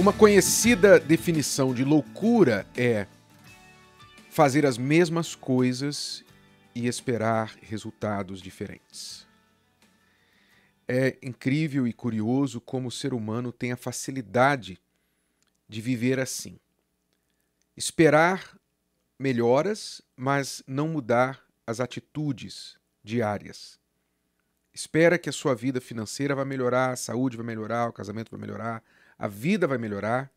Uma conhecida definição de loucura é fazer as mesmas coisas e esperar resultados diferentes. É incrível e curioso como o ser humano tem a facilidade de viver assim. Esperar melhoras, mas não mudar as atitudes diárias. Espera que a sua vida financeira vai melhorar, a saúde vai melhorar, o casamento vai melhorar, a vida vai melhorar,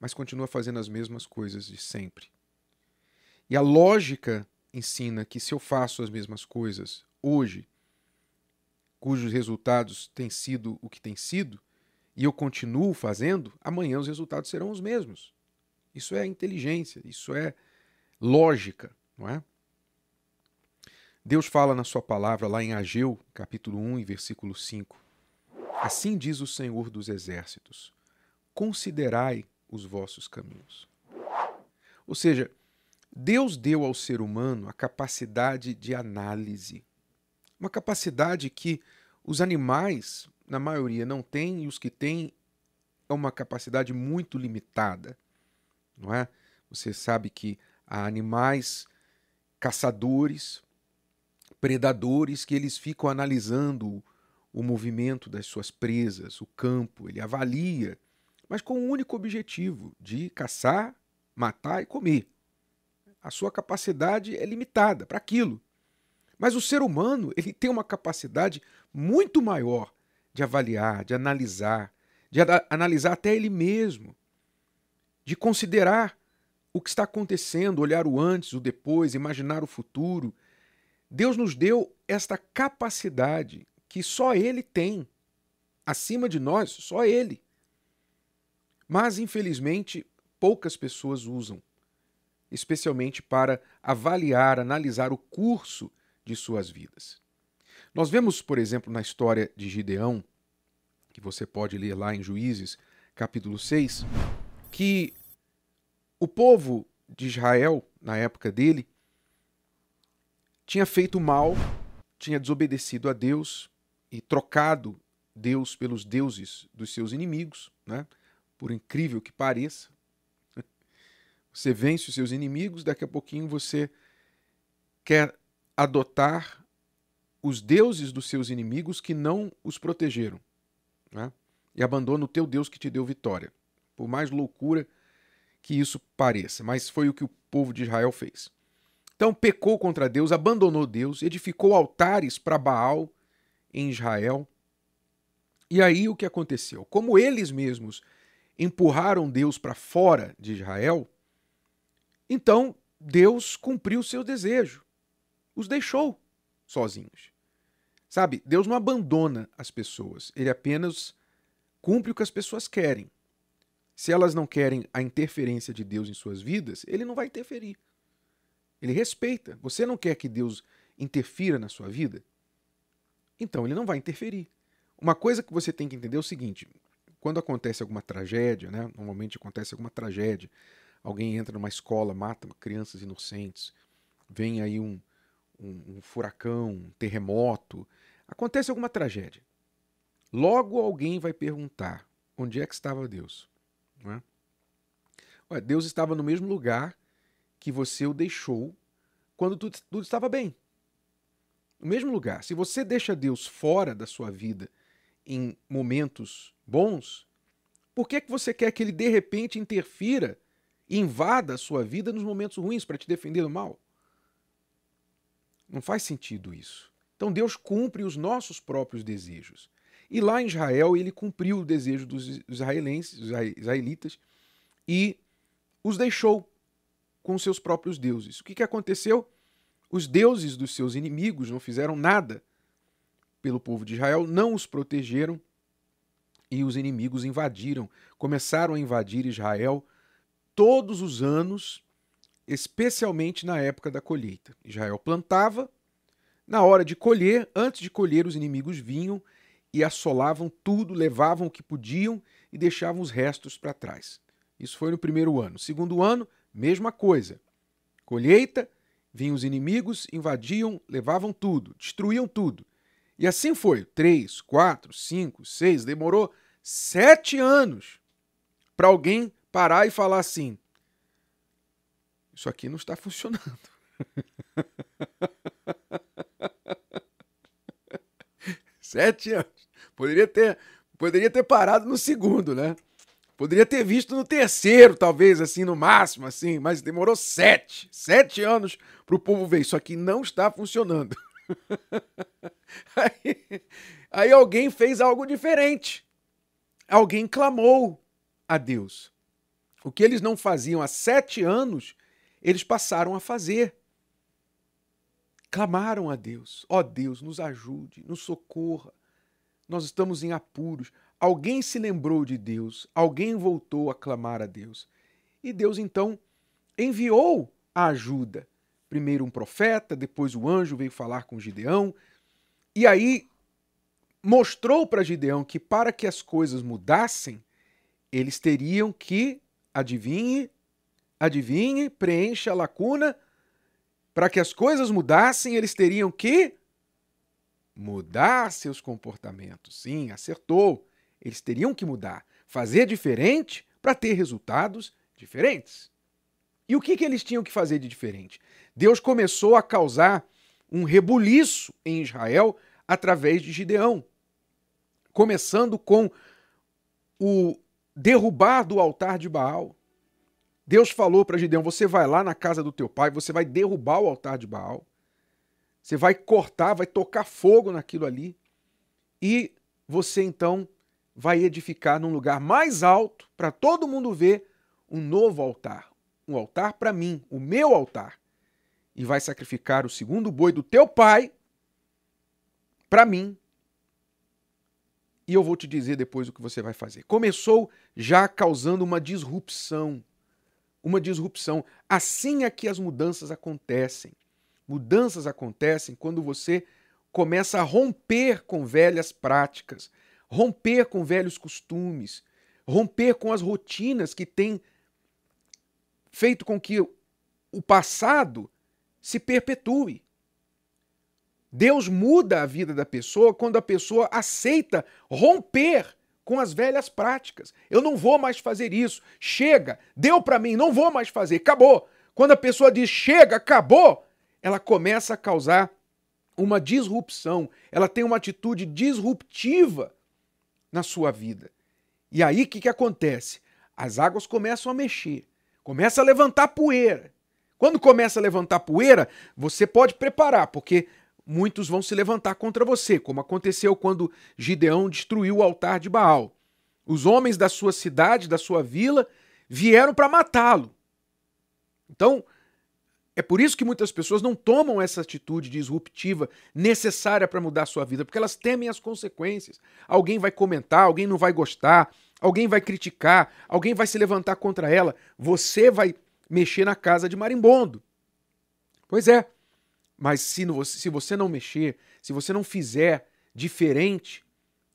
mas continua fazendo as mesmas coisas de sempre. E a lógica ensina que se eu faço as mesmas coisas hoje, cujos resultados têm sido o que têm sido, e eu continuo fazendo, amanhã os resultados serão os mesmos. Isso é inteligência, isso é lógica, não é? Deus fala na sua palavra lá em Ageu, capítulo 1 e versículo 5. Assim diz o Senhor dos exércitos: Considerai os vossos caminhos. Ou seja, Deus deu ao ser humano a capacidade de análise. Uma capacidade que os animais, na maioria, não têm e os que têm é uma capacidade muito limitada. Não é? Você sabe que há animais caçadores, predadores que eles ficam analisando o movimento das suas presas, o campo, ele avalia, mas com o único objetivo de caçar, matar e comer. A sua capacidade é limitada para aquilo. Mas o ser humano, ele tem uma capacidade muito maior de avaliar, de analisar, de analisar até ele mesmo, de considerar o que está acontecendo, olhar o antes, o depois, imaginar o futuro. Deus nos deu esta capacidade que só Ele tem. Acima de nós, só Ele. Mas, infelizmente, poucas pessoas usam especialmente para avaliar, analisar o curso de suas vidas. Nós vemos, por exemplo, na história de Gideão, que você pode ler lá em Juízes, capítulo 6, que o povo de Israel, na época dele, tinha feito mal, tinha desobedecido a Deus e trocado Deus pelos deuses dos seus inimigos, né? Por incrível que pareça. Você vence os seus inimigos, daqui a pouquinho você quer adotar os deuses dos seus inimigos que não os protegeram. Né? E abandona o teu Deus que te deu vitória. Por mais loucura que isso pareça, mas foi o que o povo de Israel fez. Então pecou contra Deus, abandonou Deus, edificou altares para Baal em Israel. E aí o que aconteceu? Como eles mesmos empurraram Deus para fora de Israel, então Deus cumpriu o seu desejo, os deixou sozinhos. Sabe, Deus não abandona as pessoas, ele apenas cumpre o que as pessoas querem. Se elas não querem a interferência de Deus em suas vidas, ele não vai interferir. Ele respeita. Você não quer que Deus interfira na sua vida? Então ele não vai interferir. Uma coisa que você tem que entender é o seguinte: quando acontece alguma tragédia, né? normalmente acontece alguma tragédia, alguém entra numa escola, mata crianças inocentes, vem aí um, um, um furacão, um terremoto, acontece alguma tragédia. Logo alguém vai perguntar: onde é que estava Deus? Não é? Deus estava no mesmo lugar que você o deixou quando tudo, tudo estava bem. No mesmo lugar. Se você deixa Deus fora da sua vida em momentos bons, por que, que você quer que ele de repente interfira invada a sua vida nos momentos ruins para te defender do mal. Não faz sentido isso. Então Deus cumpre os nossos próprios desejos. E lá em Israel ele cumpriu o desejo dos israelenses, dos israelitas, e os deixou com seus próprios deuses. O que, que aconteceu? Os deuses dos seus inimigos não fizeram nada pelo povo de Israel, não os protegeram, e os inimigos invadiram, começaram a invadir Israel todos os anos, especialmente na época da colheita. Israel plantava, na hora de colher, antes de colher, os inimigos vinham e assolavam tudo, levavam o que podiam e deixavam os restos para trás. Isso foi no primeiro ano. Segundo ano, mesma coisa. Colheita, vinham os inimigos, invadiam, levavam tudo, destruíam tudo. E assim foi. Três, quatro, cinco, seis, demorou sete anos para alguém parar e falar assim: Isso aqui não está funcionando. Sete anos. Poderia ter, poderia ter parado no segundo, né? Poderia ter visto no terceiro, talvez, assim, no máximo, assim, mas demorou sete. Sete anos para o povo ver. Isso aqui não está funcionando. aí, aí alguém fez algo diferente. Alguém clamou a Deus. O que eles não faziam há sete anos, eles passaram a fazer. Clamaram a Deus: ó oh Deus, nos ajude, nos socorra. Nós estamos em apuros. Alguém se lembrou de Deus, alguém voltou a clamar a Deus. E Deus então enviou a ajuda. Primeiro um profeta, depois o anjo veio falar com Gideão. E aí mostrou para Gideão que para que as coisas mudassem, eles teriam que, adivinhe, adivinhe, preencha a lacuna. Para que as coisas mudassem, eles teriam que mudar seus comportamentos. Sim, acertou. Eles teriam que mudar, fazer diferente para ter resultados diferentes. E o que, que eles tinham que fazer de diferente? Deus começou a causar um rebuliço em Israel através de Gideão, começando com o derrubar do altar de Baal. Deus falou para Gideão: você vai lá na casa do teu pai, você vai derrubar o altar de Baal, você vai cortar, vai tocar fogo naquilo ali, e você então vai edificar num lugar mais alto para todo mundo ver um novo altar, um altar para mim, o meu altar. E vai sacrificar o segundo boi do teu pai para mim. E eu vou te dizer depois o que você vai fazer. Começou já causando uma disrupção. Uma disrupção. Assim é que as mudanças acontecem. Mudanças acontecem quando você começa a romper com velhas práticas, romper com velhos costumes, romper com as rotinas que têm feito com que o passado se perpetue. Deus muda a vida da pessoa quando a pessoa aceita romper com as velhas práticas. Eu não vou mais fazer isso. Chega, deu para mim, não vou mais fazer, acabou. Quando a pessoa diz chega, acabou, ela começa a causar uma disrupção. Ela tem uma atitude disruptiva na sua vida. E aí o que, que acontece? As águas começam a mexer, começa a levantar poeira. Quando começa a levantar poeira, você pode preparar, porque muitos vão se levantar contra você, como aconteceu quando Gideão destruiu o altar de Baal. Os homens da sua cidade, da sua vila, vieram para matá-lo. Então, é por isso que muitas pessoas não tomam essa atitude disruptiva necessária para mudar a sua vida, porque elas temem as consequências. Alguém vai comentar, alguém não vai gostar, alguém vai criticar, alguém vai se levantar contra ela. Você vai mexer na casa de marimbondo. Pois é. Mas se, se você não mexer, se você não fizer diferente,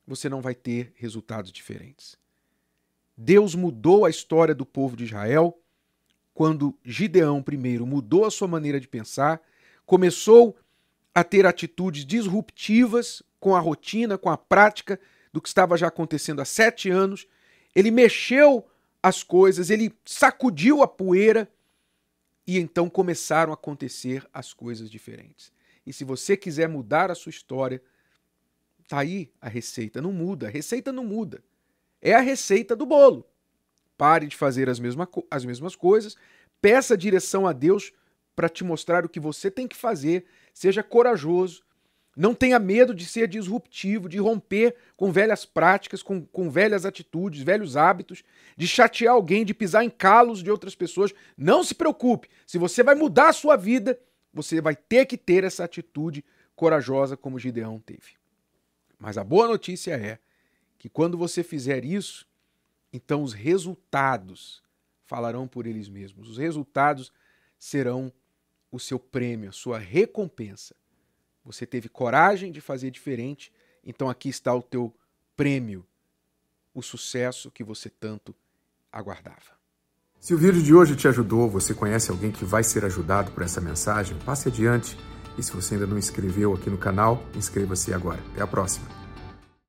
você não vai ter resultados diferentes. Deus mudou a história do povo de Israel quando Gideão primeiro mudou a sua maneira de pensar, começou a ter atitudes disruptivas com a rotina, com a prática do que estava já acontecendo há sete anos. Ele mexeu as coisas, ele sacudiu a poeira e então começaram a acontecer as coisas diferentes. E se você quiser mudar a sua história, tá aí a receita. Não muda, a receita não muda. É a receita do bolo. Pare de fazer as, mesma, as mesmas coisas, peça direção a Deus para te mostrar o que você tem que fazer, seja corajoso, não tenha medo de ser disruptivo, de romper com velhas práticas, com, com velhas atitudes, velhos hábitos, de chatear alguém, de pisar em calos de outras pessoas. Não se preocupe, se você vai mudar a sua vida, você vai ter que ter essa atitude corajosa como Gideão teve. Mas a boa notícia é que quando você fizer isso, então os resultados falarão por eles mesmos. Os resultados serão o seu prêmio, a sua recompensa. Você teve coragem de fazer diferente, então aqui está o teu prêmio, o sucesso que você tanto aguardava. Se o vídeo de hoje te ajudou, você conhece alguém que vai ser ajudado por essa mensagem, passe adiante. E se você ainda não inscreveu aqui no canal, inscreva-se agora. Até a próxima.